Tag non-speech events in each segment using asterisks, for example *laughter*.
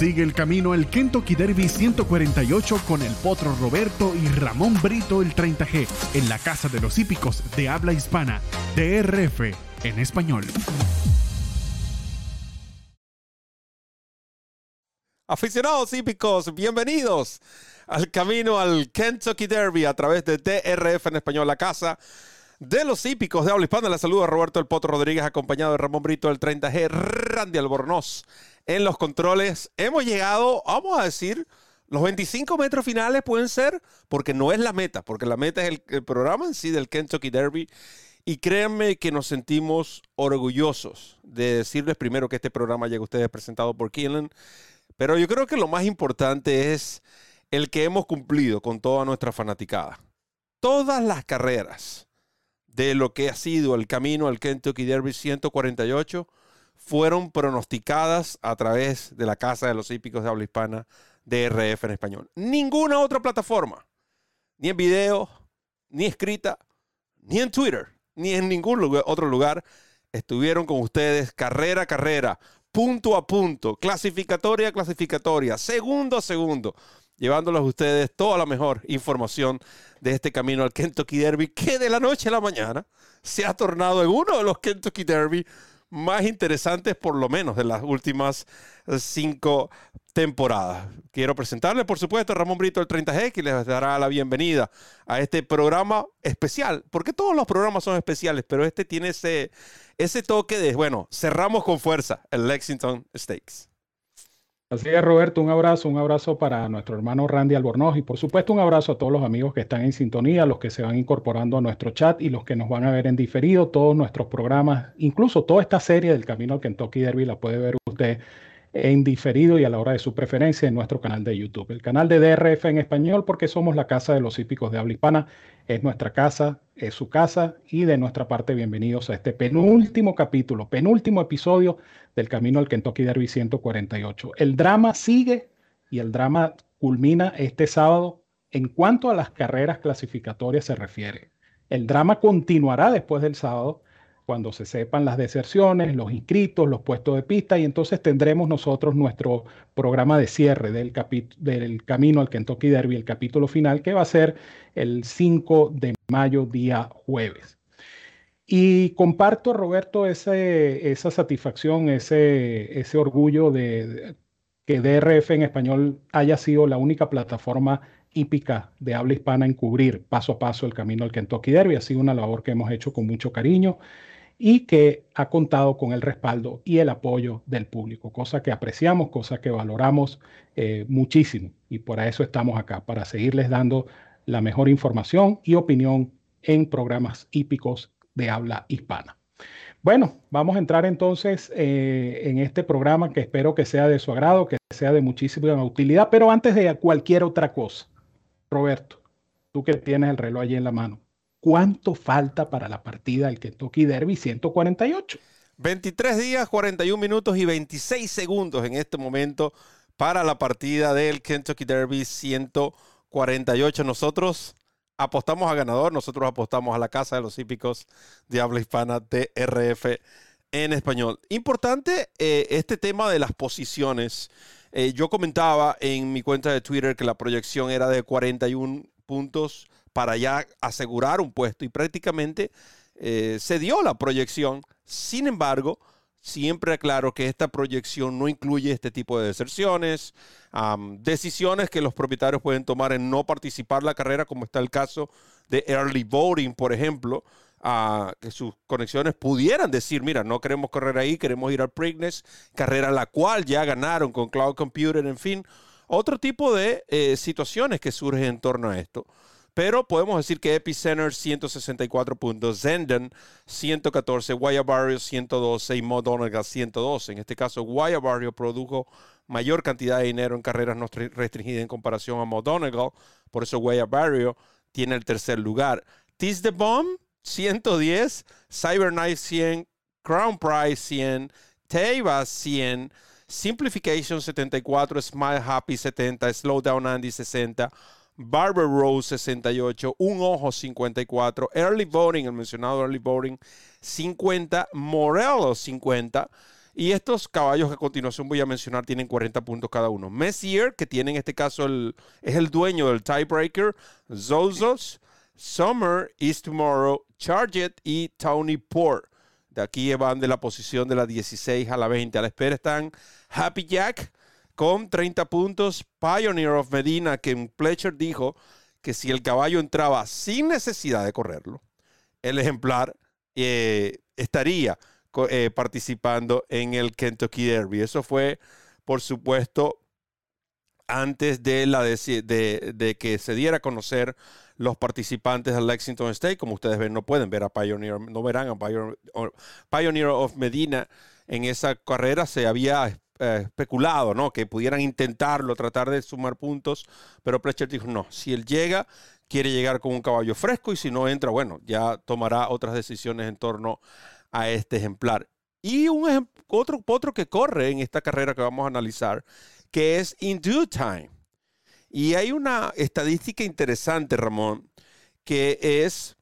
Sigue el camino al Kentucky Derby 148 con el Potro Roberto y Ramón Brito el 30G en la Casa de los Hípicos de habla hispana, DRF en español. Aficionados hípicos, bienvenidos al camino al Kentucky Derby a través de DRF en español, la casa de los hípicos de habla hispana. La saluda Roberto El Potro Rodríguez, acompañado de Ramón Brito del 30G, Randy Albornoz en los controles. Hemos llegado, vamos a decir, los 25 metros finales pueden ser, porque no es la meta, porque la meta es el, programa en sí del Kentucky Derby. Y créanme que nos sentimos orgullosos de decirles primero que este programa llega a ustedes presentado por Keelan. Pero yo creo que lo más importante es el que hemos cumplido con toda nuestra fanaticada. Todas las carreras de lo que ha sido el camino al Kentucky Derby 148 fueron pronosticadas a través de la Casa de los Hípicos de Habla Hispana DRF en español. Ninguna otra plataforma, ni en video, ni escrita, ni en Twitter, ni en ningún otro lugar, estuvieron con ustedes carrera a carrera, punto a punto, clasificatoria a clasificatoria, segundo a segundo, llevándoles a ustedes toda la mejor información de este camino al Kentucky Derby, que de la noche a la mañana se ha tornado en uno de los Kentucky Derby más interesantes, por lo menos, de las últimas cinco temporadas. Quiero presentarle, por supuesto, a Ramón Brito, el 30G, que les dará la bienvenida a este programa especial, porque todos los programas son especiales, pero este tiene ese, ese toque de, bueno, cerramos con fuerza el Lexington Stakes. Así es, Roberto, un abrazo, un abrazo para nuestro hermano Randy Albornoz y por supuesto un abrazo a todos los amigos que están en sintonía, los que se van incorporando a nuestro chat y los que nos van a ver en diferido, todos nuestros programas, incluso toda esta serie del Camino al Kentucky Derby la puede ver usted en diferido y a la hora de su preferencia en nuestro canal de YouTube. El canal de DRF en español porque somos la casa de los hípicos de habla hispana. Es nuestra casa, es su casa y de nuestra parte bienvenidos a este penúltimo capítulo, penúltimo episodio del Camino al Kentucky Derby 148. El drama sigue y el drama culmina este sábado en cuanto a las carreras clasificatorias se refiere. El drama continuará después del sábado cuando se sepan las deserciones, los inscritos, los puestos de pista, y entonces tendremos nosotros nuestro programa de cierre del, del camino al Kentucky Derby, el capítulo final, que va a ser el 5 de mayo, día jueves. Y comparto, Roberto, ese, esa satisfacción, ese, ese orgullo de, que DRF en español haya sido la única plataforma hípica de habla hispana en cubrir paso a paso el camino al Kentucky Derby. Ha sido una labor que hemos hecho con mucho cariño y que ha contado con el respaldo y el apoyo del público, cosa que apreciamos, cosa que valoramos eh, muchísimo. Y por eso estamos acá, para seguirles dando la mejor información y opinión en programas hípicos de habla hispana. Bueno, vamos a entrar entonces eh, en este programa que espero que sea de su agrado, que sea de muchísima utilidad, pero antes de cualquier otra cosa, Roberto, tú que tienes el reloj allí en la mano, ¿Cuánto falta para la partida del Kentucky Derby 148? 23 días, 41 minutos y 26 segundos en este momento para la partida del Kentucky Derby 148. Nosotros apostamos a ganador, nosotros apostamos a la Casa de los Hípicos de habla hispana TRF en español. Importante eh, este tema de las posiciones. Eh, yo comentaba en mi cuenta de Twitter que la proyección era de 41 puntos para ya asegurar un puesto y prácticamente eh, se dio la proyección. Sin embargo, siempre aclaro que esta proyección no incluye este tipo de deserciones, decisiones que los propietarios pueden tomar en no participar la carrera, como está el caso de early voting, por ejemplo, que sus conexiones pudieran decir, mira, no queremos correr ahí, queremos ir al Preakness, carrera la cual ya ganaron con Cloud Computer, en fin, otro tipo de eh, situaciones que surgen en torno a esto. Pero podemos decir que Epicenter 164 puntos, Zenden 114, Guaya Barrio 112 y Modonega 112. En este caso, Guaya Barrio produjo mayor cantidad de dinero en carreras no restringidas en comparación a Modonegal. Por eso Guaya Barrio tiene el tercer lugar. Tis the Bomb 110, Cyber Knife 100, Crown Prize 100, Teiva 100, Simplification 74, Smile Happy 70, Slow Down Andy 60, Barber Rose 68, Un Ojo 54, Early Voting, el mencionado Early Voting 50, Morelos 50 Y estos caballos que a continuación voy a mencionar tienen 40 puntos cada uno. Messier, que tiene en este caso el, es el dueño del tiebreaker. Zozos, Summer, Is Tomorrow, Charget y Tony Port. De aquí van de la posición de la 16 a la 20. A la espera están Happy Jack con 30 puntos. Pioneer of Medina, que Pletcher dijo que si el caballo entraba sin necesidad de correrlo, el ejemplar eh, estaría eh, participando en el Kentucky Derby. Eso fue, por supuesto, antes de, la de, que se diera a conocer los participantes del Lexington State. Como ustedes ven, no pueden ver a Pioneer, no verán a Pioneer, of Medina en esa carrera. Se había eh, especulado, ¿no? Que pudieran intentarlo, tratar de sumar puntos, pero Pletcher dijo, no, si él llega, quiere llegar con un caballo fresco y si no entra, bueno, ya tomará otras decisiones en torno a este ejemplar. Y un otro, otro que corre en esta carrera que vamos a analizar, que es In Due Time. Y hay una estadística interesante, Ramón, que es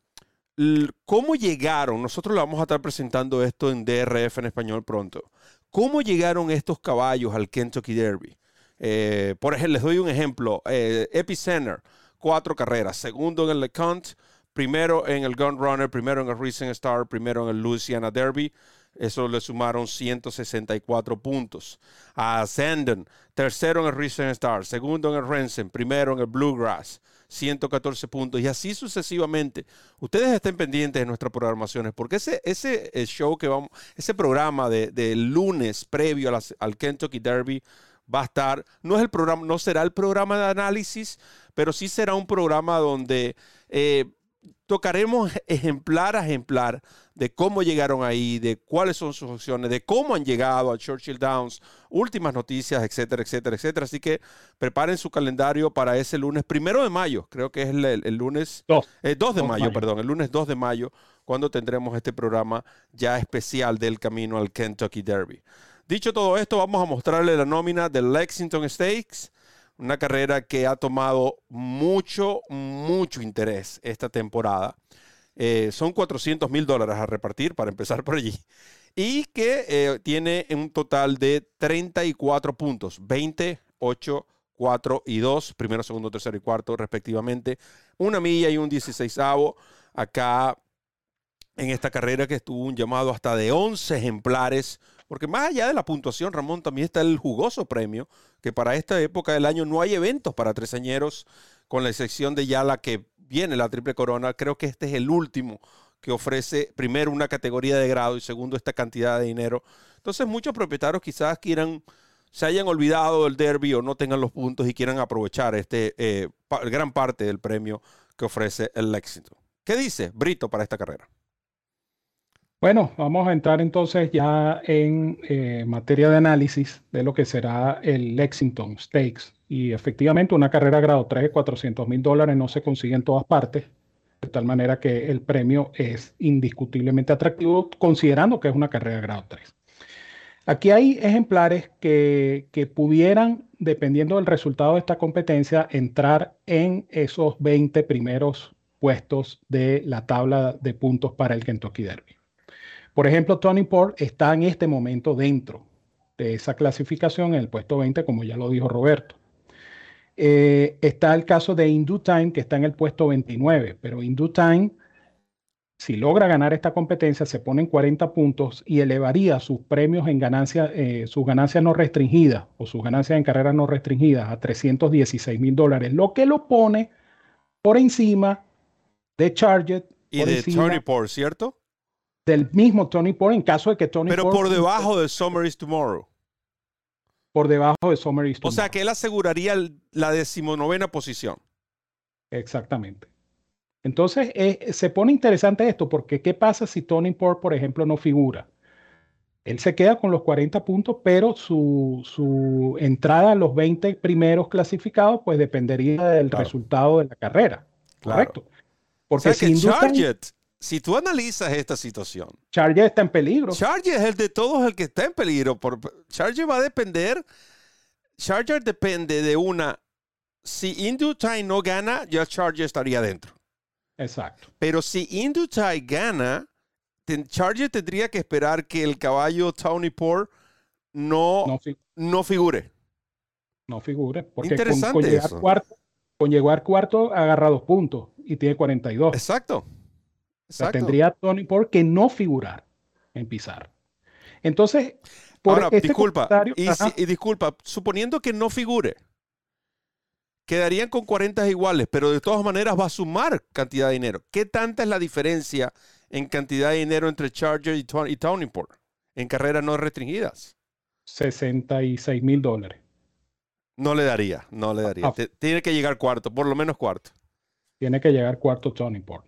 cómo llegaron, nosotros le vamos a estar presentando esto en DRF en español pronto, cómo llegaron estos caballos al Kentucky Derby. Eh, por ejemplo, les doy un ejemplo, eh, Epicenter, cuatro carreras, segundo en el LeConte, primero en el Gun Runner, primero en el Racing Star, primero en el Louisiana Derby. Eso le sumaron 164 puntos. A Sandon, tercero en el Racing Star, segundo en el Rensen, primero en el Bluegrass, 114 puntos. Y así sucesivamente. Ustedes estén pendientes de nuestras programaciones, porque ese, ese eh, show que vamos, ese programa de, lunes previo al Kentucky Derby va a estar, no es el programa, no será el programa de análisis, pero sí será un programa donde eh, tocaremos *laughs* ejemplar a ejemplar de cómo llegaron ahí, de cuáles son sus opciones, de cómo han llegado a Churchill Downs, últimas noticias, etcétera, etcétera, etcétera. Así que preparen su calendario para ese lunes primero de mayo, creo que es el, lunes 2 eh, de mayo, perdón, el lunes 2 de mayo, cuando tendremos este programa ya especial del camino al Kentucky Derby. Dicho todo esto, vamos a mostrarle la nómina del Lexington Stakes una carrera que ha tomado mucho, mucho interés esta temporada. Eh, son 400 mil dólares a repartir para empezar por allí. Y que eh, tiene un total de 34 puntos, 20, 8, 4 y 2, primero, segundo, tercero y cuarto respectivamente. Una milla y un 16 acá en esta carrera que estuvo un llamado hasta de 11 ejemplares porque más allá de la puntuación, Ramón, también está el jugoso premio, que para esta época del año no hay eventos para tresañeros, con la excepción de ya la que viene la Triple Corona. Creo que este es el último que ofrece primero una categoría de grado y segundo esta cantidad de dinero. Entonces muchos propietarios quizás quieran, se hayan olvidado del derby o no tengan los puntos y quieran aprovechar este eh, gran parte del premio que ofrece el Lexington. ¿Qué dice Brito para esta carrera? Bueno, vamos a entrar entonces ya en eh, materia de análisis de lo que será el Lexington Stakes. Y efectivamente una carrera grado 3 de 400 mil dólares no se consigue en todas partes, de tal manera que el premio es indiscutiblemente atractivo considerando que es una carrera grado 3. Aquí hay ejemplares que, que pudieran, dependiendo del resultado de esta competencia, entrar en esos 20 primeros puestos de la tabla de puntos para el Kentucky Derby. Por ejemplo, Tony Port está en este momento dentro de esa clasificación en el puesto 20, como ya lo dijo Roberto. Eh, está el caso de Indu Time, que está en el puesto 29, pero Indu Time, si logra ganar esta competencia, se pone en 40 puntos y elevaría sus premios en ganancias, eh, sus ganancias no restringidas o sus ganancias en carreras no restringidas a 316 mil dólares, lo que lo pone por encima de Charget. Y de Tony Port, ¿cierto? Del mismo Tony Port en caso de que Tony Pero por debajo de Summer is Tomorrow. Por debajo de Summer is Tomorrow. O sea que él aseguraría la decimonovena posición. Exactamente. Entonces eh, se pone interesante esto porque ¿qué pasa si Tony Port, por ejemplo, no figura? Él se queda con los 40 puntos, pero su, su entrada a los 20 primeros clasificados pues dependería del resultado de la carrera. Correcto. Porque si si tú analizas esta situación. Charger está en peligro. Charger es el de todos el que está en peligro. Por, Charger va a depender. Charger depende de una. Si Time no gana, ya Charger estaría dentro. Exacto. Pero si Time gana, Charger tendría que esperar que el caballo Tony Poor no, no, figure. No figure. Porque con, llegar cuarto, con llegar cuarto agarra dos puntos y tiene 42. Exacto. Exacto. tendría Tony por que no figurar en Pizarro. Entonces, por Ahora, este disculpa, y, disculpa, suponiendo que no figure, quedarían con 40 iguales, pero de todas maneras va a sumar cantidad de dinero. ¿Qué tanta es la diferencia en cantidad de dinero entre Charger y, Tony Port en carreras no restringidas? 66 mil dólares. No le daría, no le daría. Ah. Tiene que llegar cuarto, por lo menos cuarto. Tiene que llegar cuarto Tony Port.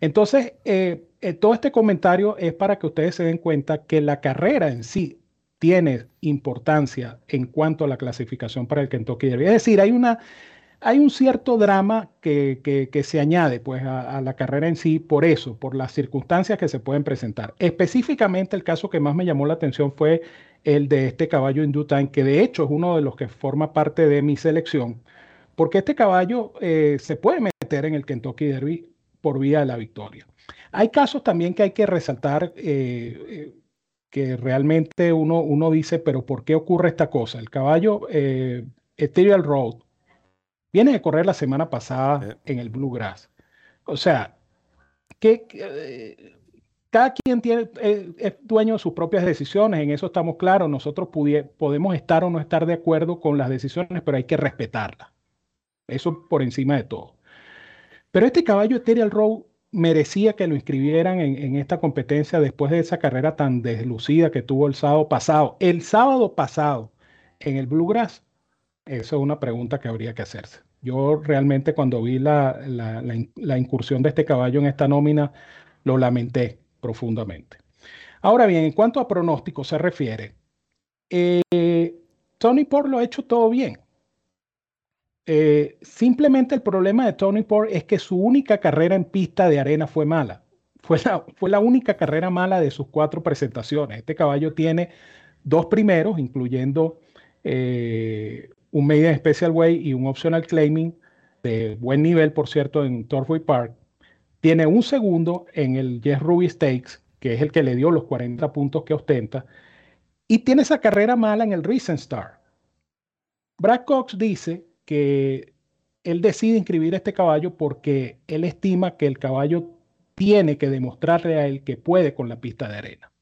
Entonces, eh, eh, todo este comentario es para que ustedes se den cuenta que la carrera en sí tiene importancia en cuanto a la clasificación para el Kentucky Derby. Es decir, hay, una, hay un cierto drama que, se añade pues, a, la carrera en sí por eso, por las circunstancias que se pueden presentar. Específicamente, el caso que más me llamó la atención fue el de este caballo Indutine, que de hecho es uno de los que forma parte de mi selección, porque este caballo eh, se puede meter en el Kentucky Derby por vía de la victoria. Hay casos también que hay que resaltar eh, eh, que realmente uno, uno dice, pero ¿por qué ocurre esta cosa? El caballo eh, Ethereal Road viene de correr la semana pasada en el Bluegrass. O sea, que, cada quien tiene, es dueño de sus propias decisiones, en eso estamos claros. Nosotros podemos estar o no estar de acuerdo con las decisiones, pero hay que respetarlas. Eso por encima de todo. Pero este caballo Ethereal Road merecía que lo inscribieran en, esta competencia después de esa carrera tan deslucida que tuvo el sábado pasado. El sábado pasado en el Bluegrass, eso es una pregunta que habría que hacerse. Yo realmente cuando vi la, incursión de este caballo en esta nómina, lo lamenté profundamente. Ahora bien, en cuanto a pronóstico se refiere, eh, Tony Port lo ha hecho todo bien. Eh, simplemente el problema de Tony Port es que su única carrera en pista de arena fue mala. Fue la, fue la única carrera mala de sus cuatro presentaciones. Este caballo tiene dos primeros, incluyendo eh, un Maiden Special Way y un Optional Claiming de buen nivel, por cierto, en Torfway Park. Tiene un segundo en el Jess Ruby Stakes, que es el que le dio los 40 puntos que ostenta. Y tiene esa carrera mala en el Recent Star. Brad Cox dice que él decide inscribir este caballo porque él estima que el caballo tiene que demostrarle a él que puede con la pista de arena.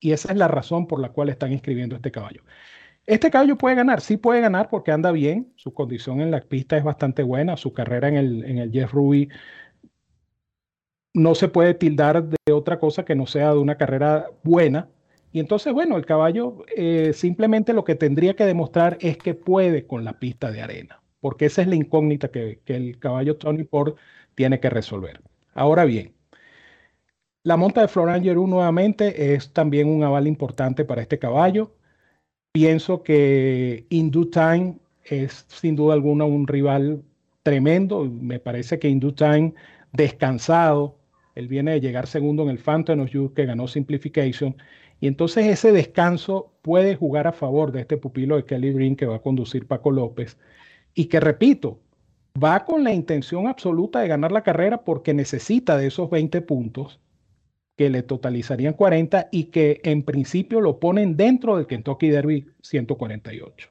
Y esa es la razón por la cual están inscribiendo este caballo. Este caballo puede ganar, sí puede ganar porque anda bien, su condición en la pista es bastante buena, su carrera en el, en el Jeff Ruby no se puede tildar de otra cosa que no sea de una carrera buena, y entonces, bueno, el caballo eh, simplemente lo que tendría que demostrar es que puede con la pista de arena, porque esa es la incógnita que, el caballo Tony Port tiene que resolver. Ahora bien, la monta de Florangeru nuevamente es también un aval importante para este caballo. Pienso que In Time es sin duda alguna un rival tremendo. Me parece que In Time descansado, él viene de llegar segundo en el Phantom of Youth que ganó Simplification y entonces ese descanso puede jugar a favor de este pupilo de Kelly Green que va a conducir Paco López y que, repito, va con la intención absoluta de ganar la carrera porque necesita de esos 20 puntos que le totalizarían 40 y que en principio lo ponen dentro del Kentucky Derby 148.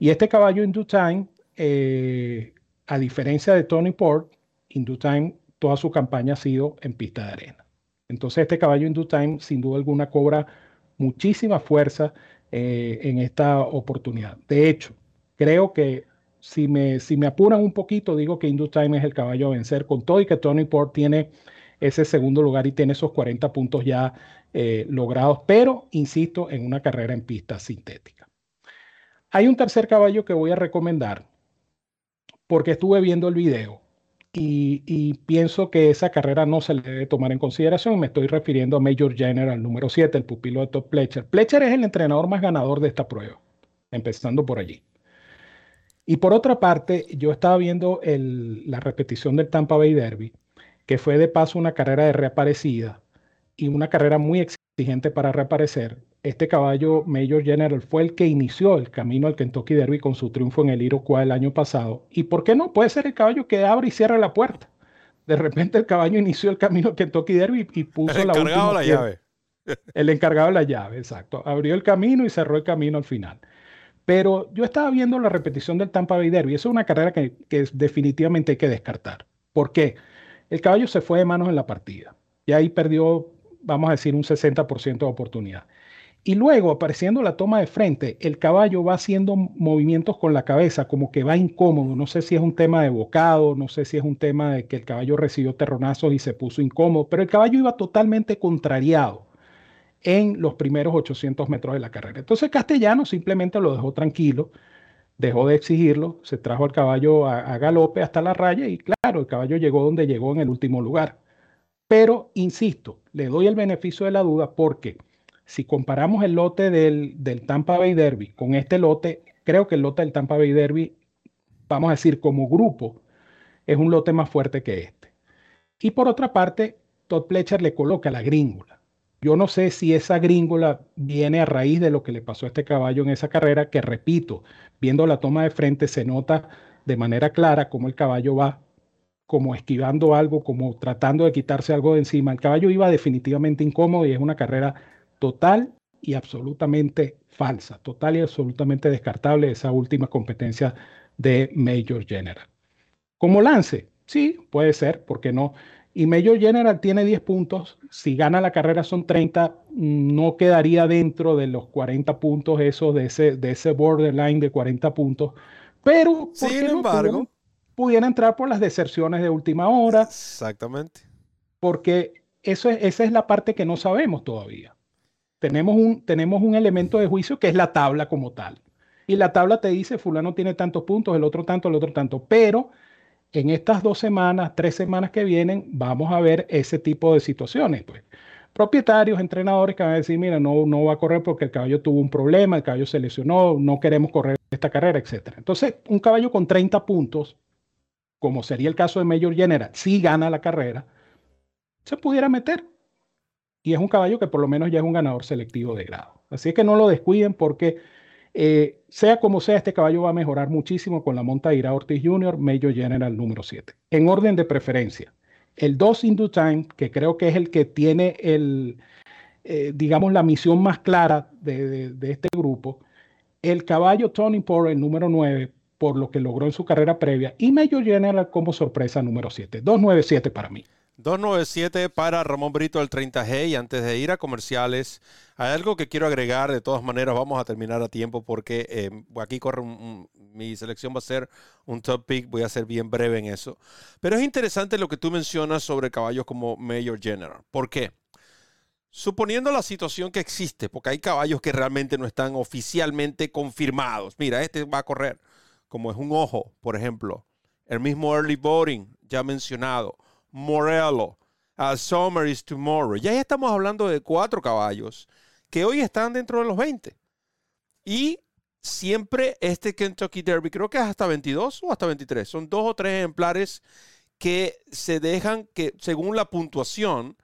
Y este caballo In Time, eh, a diferencia de Tony Port, In Time toda su campaña ha sido en pista de arena. Entonces este caballo in time sin duda alguna cobra muchísima fuerza eh, en esta oportunidad. De hecho, creo que si me, si me apuran un poquito, digo que in time es el caballo a vencer con todo y que Tony Port tiene ese segundo lugar y tiene esos 40 puntos ya eh, logrados, pero insisto, en una carrera en pista sintética. Hay un tercer caballo que voy a recomendar porque estuve viendo el video y, pienso que esa carrera no se le debe tomar en consideración. Me estoy refiriendo a Major General número 7, el pupilo de Top Pletcher. Pletcher es el entrenador más ganador de esta prueba, empezando por allí. Y por otra parte, yo estaba viendo la repetición del Tampa Bay Derby, que fue de paso una carrera de reaparecida y una carrera muy exigente para reaparecer este caballo Major General fue el que inició el camino al Kentucky Derby con su triunfo en el Iroquois el año pasado. ¿Y por qué no? Puede ser el caballo que abre y cierra la puerta. De repente el caballo inició el camino al Kentucky Derby y puso la última la llave. El encargado de la llave, exacto. Abrió el camino y cerró el camino al final. Pero yo estaba viendo la repetición del Tampa Bay Derby. Eso es una carrera que, que definitivamente hay que descartar. ¿Por qué? El caballo se fue de manos en la partida. Y ahí perdió, vamos a decir, un 60% de oportunidad. Y luego, apareciendo la toma de frente, el caballo va haciendo movimientos con la cabeza, como que va incómodo. No sé si es un tema de bocado, no sé si es un tema de que el caballo recibió terronazos y se puso incómodo, pero el caballo iba totalmente contrariado en los primeros 800 metros de la carrera. Entonces Castellano simplemente lo dejó tranquilo, dejó de exigirlo, se trajo al caballo a, a galope hasta la raya y claro, el caballo llegó donde llegó en el último lugar. Pero, insisto, le doy el beneficio de la duda porque si comparamos el lote del, Tampa Bay Derby con este lote, creo que el lote del Tampa Bay Derby, vamos a decir, como grupo, es un lote más fuerte que este. Y por otra parte, Todd Pletcher le coloca la gringola. Yo no sé si esa gringola viene a raíz de lo que le pasó a este caballo en esa carrera, que repito, viendo la toma de frente se nota de manera clara cómo el caballo va como esquivando algo, como tratando de quitarse algo de encima. El caballo iba definitivamente incómodo y es una carrera total y absolutamente falsa, total y absolutamente descartable esa última competencia de Major General. Como lance, sí, puede ser, ¿por qué no? Y Major General tiene 10 puntos, si gana la carrera son 30, no quedaría dentro de los 40 puntos esos de ese, de ese borderline de 40 puntos, pero sin embargo, pudiera entrar por las deserciones de última hora. Exactamente. Porque eso es, esa es la parte que no sabemos todavía tenemos un, tenemos un elemento de juicio que es la tabla como tal. Y la tabla te dice, fulano tiene tantos puntos, el otro tanto, el otro tanto. Pero en estas dos semanas, tres semanas que vienen, vamos a ver ese tipo de situaciones. Pues. Propietarios, entrenadores que van a decir, mira, no, no va a correr porque el caballo tuvo un problema, el caballo se lesionó, no queremos correr esta carrera, etc. Entonces, un caballo con 30 puntos, como sería el caso de Major General, si gana la carrera, se pudiera meter y es un caballo que por lo menos ya es un ganador selectivo de grado. Así es que no lo descuiden porque eh, sea como sea, este caballo va a mejorar muchísimo con la monta Ira Ortiz Jr., Major General número 7. En orden de preferencia, el 2 in time, que creo que es el que tiene el, eh, digamos, la misión más clara de, este grupo, el caballo Tony Porter, el número 9, por lo que logró en su carrera previa, y Major General como sorpresa número 7. 297 para mí. 297 para Ramón Brito del 30G y antes de ir a comerciales, hay algo que quiero agregar, de todas maneras vamos a terminar a tiempo porque eh, aquí corre mi selección va a ser un top pick, voy a ser bien breve en eso. Pero es interesante lo que tú mencionas sobre caballos como Major General. ¿Por qué? Suponiendo la situación que existe, porque hay caballos que realmente no están oficialmente confirmados. Mira, este va a correr, como es un ojo, por ejemplo. El mismo early voting, ya mencionado Morello, a Summer is Tomorrow. Ya estamos hablando de cuatro caballos que hoy están dentro de los 20. Y siempre este Kentucky Derby, creo que es hasta 22 o hasta 23. Son dos o tres ejemplares que se dejan que, según la puntuación,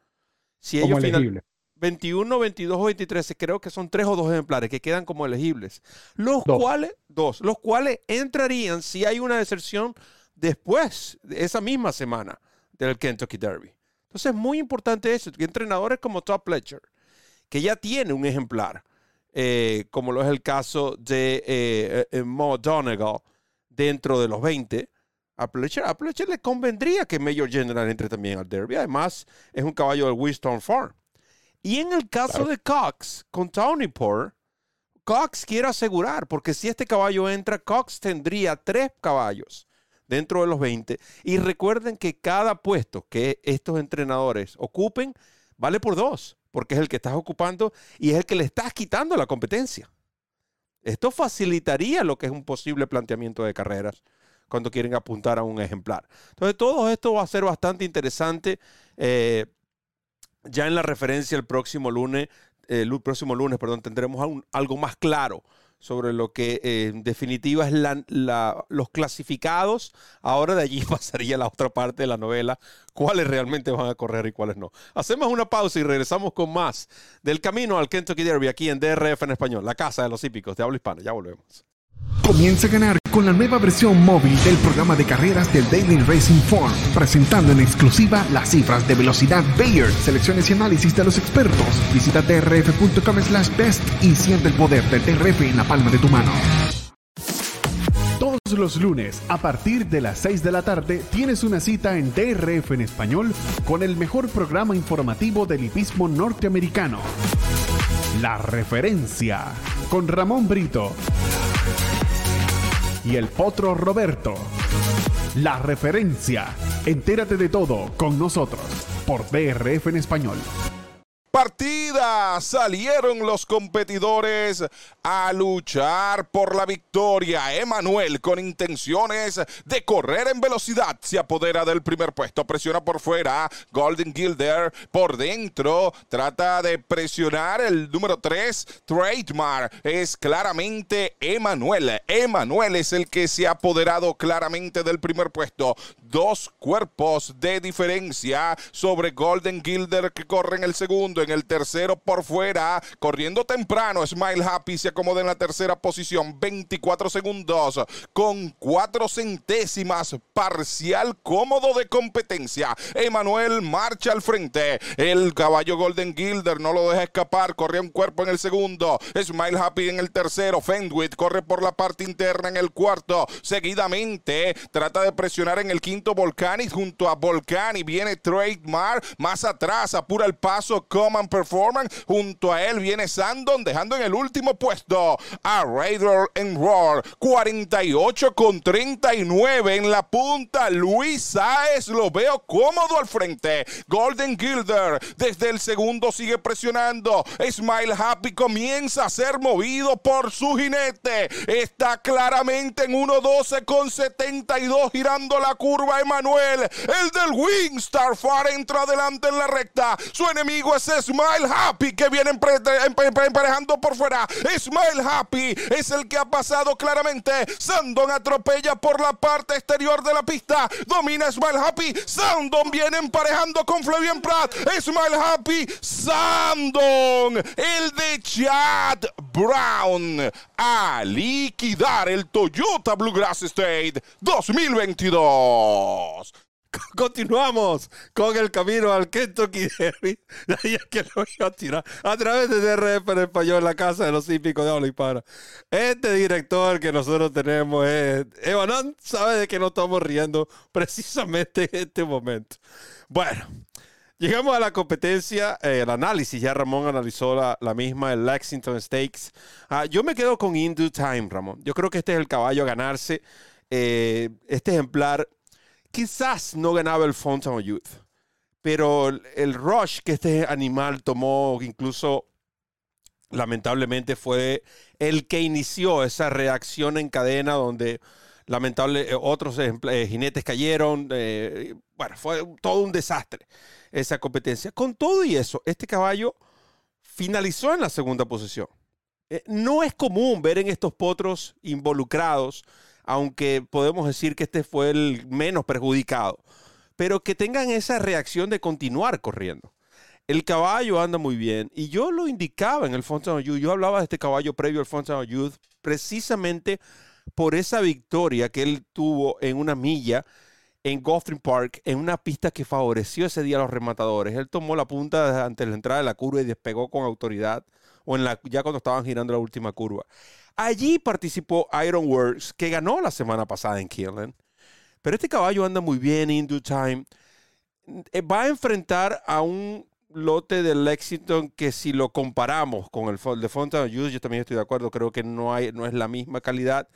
si ellos final, 21, 22 o 23, creo que son tres o dos ejemplares que quedan como elegibles. Los cuales, dos, los cuales entrarían si hay una deserción después de esa misma semana del Kentucky Derby. Entonces es muy importante eso, entrenadores como Todd Pletcher, que ya tiene un ejemplar, eh, como lo es el caso de eh, eh, Mo Donegal, dentro de los 20, a Pletcher, a Pletcher le convendría que Major General entre también al Derby. Además, es un caballo del Winston Farm. Y en el caso de Cox, con Tony Poor, Cox quiere asegurar, porque si este caballo entra, Cox tendría tres caballos dentro de los 20. Y recuerden que cada puesto que estos entrenadores ocupen vale por dos, porque es el que estás ocupando y es el que le estás quitando la competencia. Esto facilitaría lo que es un posible planteamiento de carreras cuando quieren apuntar a un ejemplar. Entonces, todo esto va a ser bastante interesante. Eh, ya en la referencia el próximo lunes, el próximo lunes, perdón, tendremos algo más claro sobre lo que eh, en definitiva es los clasificados. Ahora de allí *laughs* pasaría la otra parte de la novela, cuáles realmente van a correr y cuáles no. Hacemos una pausa y regresamos con más del camino al Kentucky Derby aquí en DRF en español, la casa de los hípicos de habla hispana. Ya volvemos. Comienza a ganar con la nueva versión móvil del programa de carreras del Daily Racing Form, presentando en exclusiva las cifras de velocidad Bayer, selecciones y análisis de los expertos. Visita trf.com slash best y siente el poder del TRF en la palma de tu mano. Todos los lunes, a partir de las 6 de la tarde, tienes una cita en DRF en español con el mejor programa informativo del hipismo norteamericano. La referencia con Ramón Brito y el potro Roberto. La referencia. Entérate de todo con nosotros por DRF en español partida salieron los competidores a luchar por la victoria. Emanuel, con intenciones de correr en velocidad, se apodera del primer puesto. Presiona por fuera. Golden Gilder por dentro. Trata de presionar el número 3. Trademark es claramente Emanuel. Emanuel es el que se ha apoderado claramente del primer puesto. Dos cuerpos de diferencia sobre Golden Gilder que corre en el segundo en el tercero por fuera, corriendo temprano. Smile Happy se acomoda en la tercera posición, 24 segundos con cuatro centésimas, parcial cómodo de competencia. Emanuel marcha al frente. El caballo Golden Gilder no lo deja escapar, corre un cuerpo en el segundo. Smile Happy en el tercero. Fendwit corre por la parte interna en el cuarto. Seguidamente trata de presionar en el quinto Volcani junto a Volcani. Viene Trademark más atrás, apura el paso. Como Performance. Junto a él viene Sandon, dejando en el último puesto a Raider and Roar. 48 con 39 en la punta. Luis Saez lo veo cómodo al frente. Golden Gilder desde el segundo sigue presionando. Smile Happy comienza a ser movido por su jinete. Está claramente en 1.12 con 72 girando la curva. Emanuel, el del Wing Starfar entra adelante en la recta. Su enemigo es Smile Happy que viene emparejando por fuera. Smile Happy es el que ha pasado claramente. Sandon atropella por la parte exterior de la pista. Domina Smile Happy. Sandon viene emparejando con Flavian Pratt. Smile Happy. Sandon, el de Chad Brown, a liquidar el Toyota Bluegrass State 2022. *laughs* Continuamos con el camino al Kentucky Derby. *laughs* que lo voy a tirar a través de DRF en español, la casa de los hípicos de habla hispana. Este director que nosotros tenemos es. Evanon sabe de que no estamos riendo precisamente en este momento. Bueno, llegamos a la competencia, eh, el análisis. Ya Ramón analizó la, misma, el Lexington Stakes. Ah, yo me quedo con In Due Time, Ramón. Yo creo que este es el caballo a ganarse. Eh, este ejemplar quizás no ganaba el Fountain of Youth, pero el rush que este animal tomó, incluso lamentablemente fue el que inició esa reacción en cadena donde lamentable eh, otros eh, jinetes cayeron. Eh, bueno, fue todo un desastre esa competencia. Con todo y eso, este caballo finalizó en la segunda posición. no es común ver en estos potros involucrados aunque podemos decir que este fue el menos perjudicado, pero que tengan esa reacción de continuar corriendo. El caballo anda muy bien y yo lo indicaba en el Fountain Youth. Yo hablaba de este caballo previo al Fountain Youth precisamente por esa victoria que él tuvo en una milla en Gotham Park, en una pista que favoreció ese día a los rematadores. Él tomó la punta ante la entrada de la curva y despegó con autoridad, o ya cuando estaban girando la última curva. Allí participó Ironworks, que ganó la semana pasada en Kierland. Pero este caballo anda muy bien in due time. Eh, va a enfrentar a un lote de Lexington que si lo comparamos con el de Fountain Youth, yo también estoy de acuerdo, creo que no, hay, no es la misma calidad.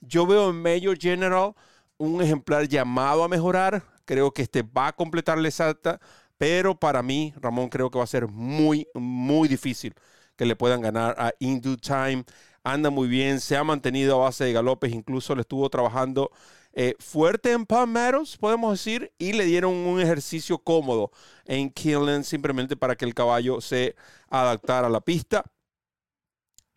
Yo veo en Major General un ejemplar llamado a mejorar. Creo que este va a completar la exacta, pero para mí, Ramón, creo que va a ser muy, muy difícil que le puedan ganar a In Due Time anda muy bien, se ha mantenido a base de galopes, incluso le estuvo trabajando eh, fuerte en Palm Meadows, podemos decir, y le dieron un ejercicio cómodo en Killen simplemente para que el caballo se adaptara a la pista.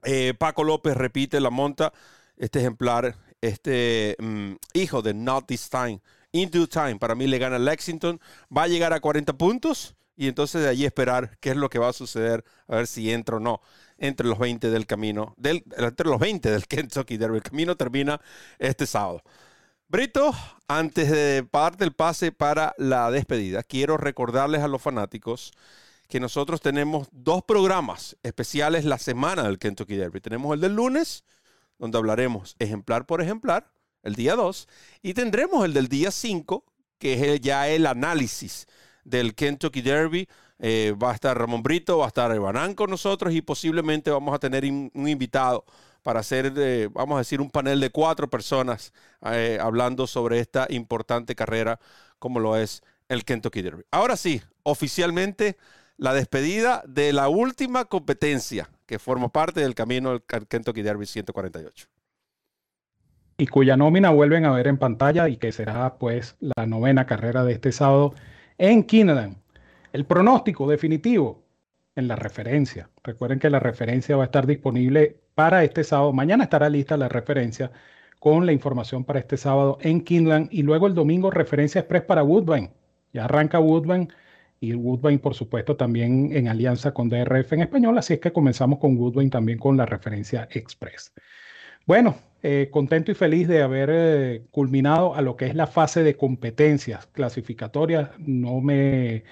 Eh, Paco López repite la monta, este ejemplar, este mm, hijo de Not This Time, In Time, para mí le gana Lexington, va a llegar a 40 puntos y entonces de allí esperar qué es lo que va a suceder, a ver si entra o no entre los 20 del camino, del, entre los 20 del Kentucky Derby. El camino termina este sábado. Brito, antes de darte el pase para la despedida, quiero recordarles a los fanáticos que nosotros tenemos dos programas especiales la semana del Kentucky Derby. Tenemos el del lunes, donde hablaremos ejemplar por ejemplar, el día 2, y tendremos el del día 5, que es ya el análisis del Kentucky Derby. Eh, va a estar Ramón Brito, va a estar Evanán con nosotros y posiblemente vamos a tener un invitado para hacer, eh, vamos a decir, un panel de cuatro personas eh, hablando sobre esta importante carrera como lo es el Kentucky Derby. Ahora sí, oficialmente la despedida de la última competencia que forma parte del camino del Kentucky Derby 148 y cuya nómina vuelven a ver en pantalla y que será pues la novena carrera de este sábado en Keeneland. El pronóstico definitivo en la referencia. Recuerden que la referencia va a estar disponible para este sábado. Mañana estará lista la referencia con la información para este sábado en Keeneland y luego el domingo referencia express para Woodbine. Ya arranca Woodbine y Woodbine por supuesto también en alianza con DRF en español, así es que comenzamos con Woodbine también con la referencia express. Bueno, eh, contento y feliz de haber eh, culminado a lo que es la fase de competencias clasificatorias. No me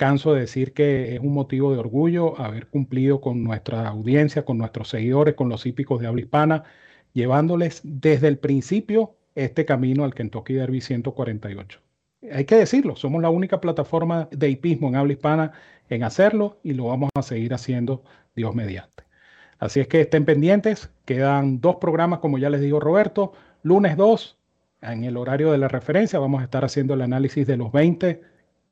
canso de decir que es un motivo de orgullo haber cumplido con nuestra audiencia, con nuestros seguidores, con los hípicos de habla hispana, llevándoles desde el principio este camino al Kentucky Derby 148. Hay que decirlo, somos la única plataforma de hipismo en habla hispana en hacerlo y lo vamos a seguir haciendo Dios mediante. Así es que estén pendientes, quedan dos programas, como ya les digo Roberto, lunes 2, en el horario de la referencia, vamos a estar haciendo el análisis de los 20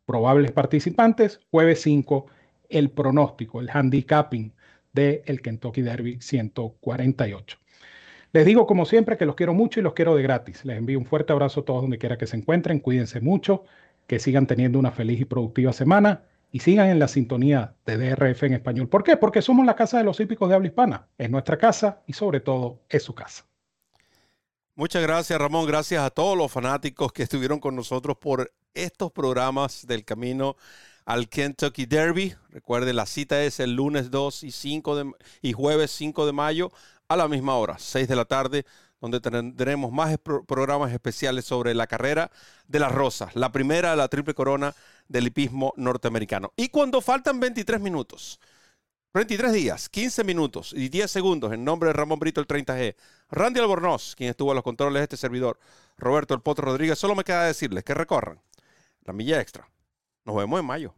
probables participantes, jueves 5, el pronóstico, el handicapping del el Kentucky Derby 148. Les digo como siempre que los quiero mucho y los quiero de gratis. Les envío un fuerte abrazo a todos donde quiera que se encuentren. Cuídense mucho, que sigan teniendo una feliz y productiva semana y sigan en la sintonía de DRF en español. ¿Por qué? Porque somos la casa de los hípicos de habla hispana. Es nuestra casa y sobre todo es su casa. Muchas gracias Ramón, gracias a todos los fanáticos que estuvieron con nosotros por estos programas del camino al Kentucky Derby. Recuerden, la cita es el lunes 2 y, 5 de, y jueves 5 de mayo a la misma hora, 6 de la tarde, donde tendremos más programas especiales sobre la carrera de las rosas, la primera de la triple corona del hipismo norteamericano. Y cuando faltan 23 minutos, 23 días, 15 minutos y 10 segundos en nombre de Ramón Brito el 30G, Randy Albornoz, quien estuvo a los controles de este servidor, Roberto El Potro Rodríguez, solo me queda decirles que recorran la milla extra. Nos vemos en mayo.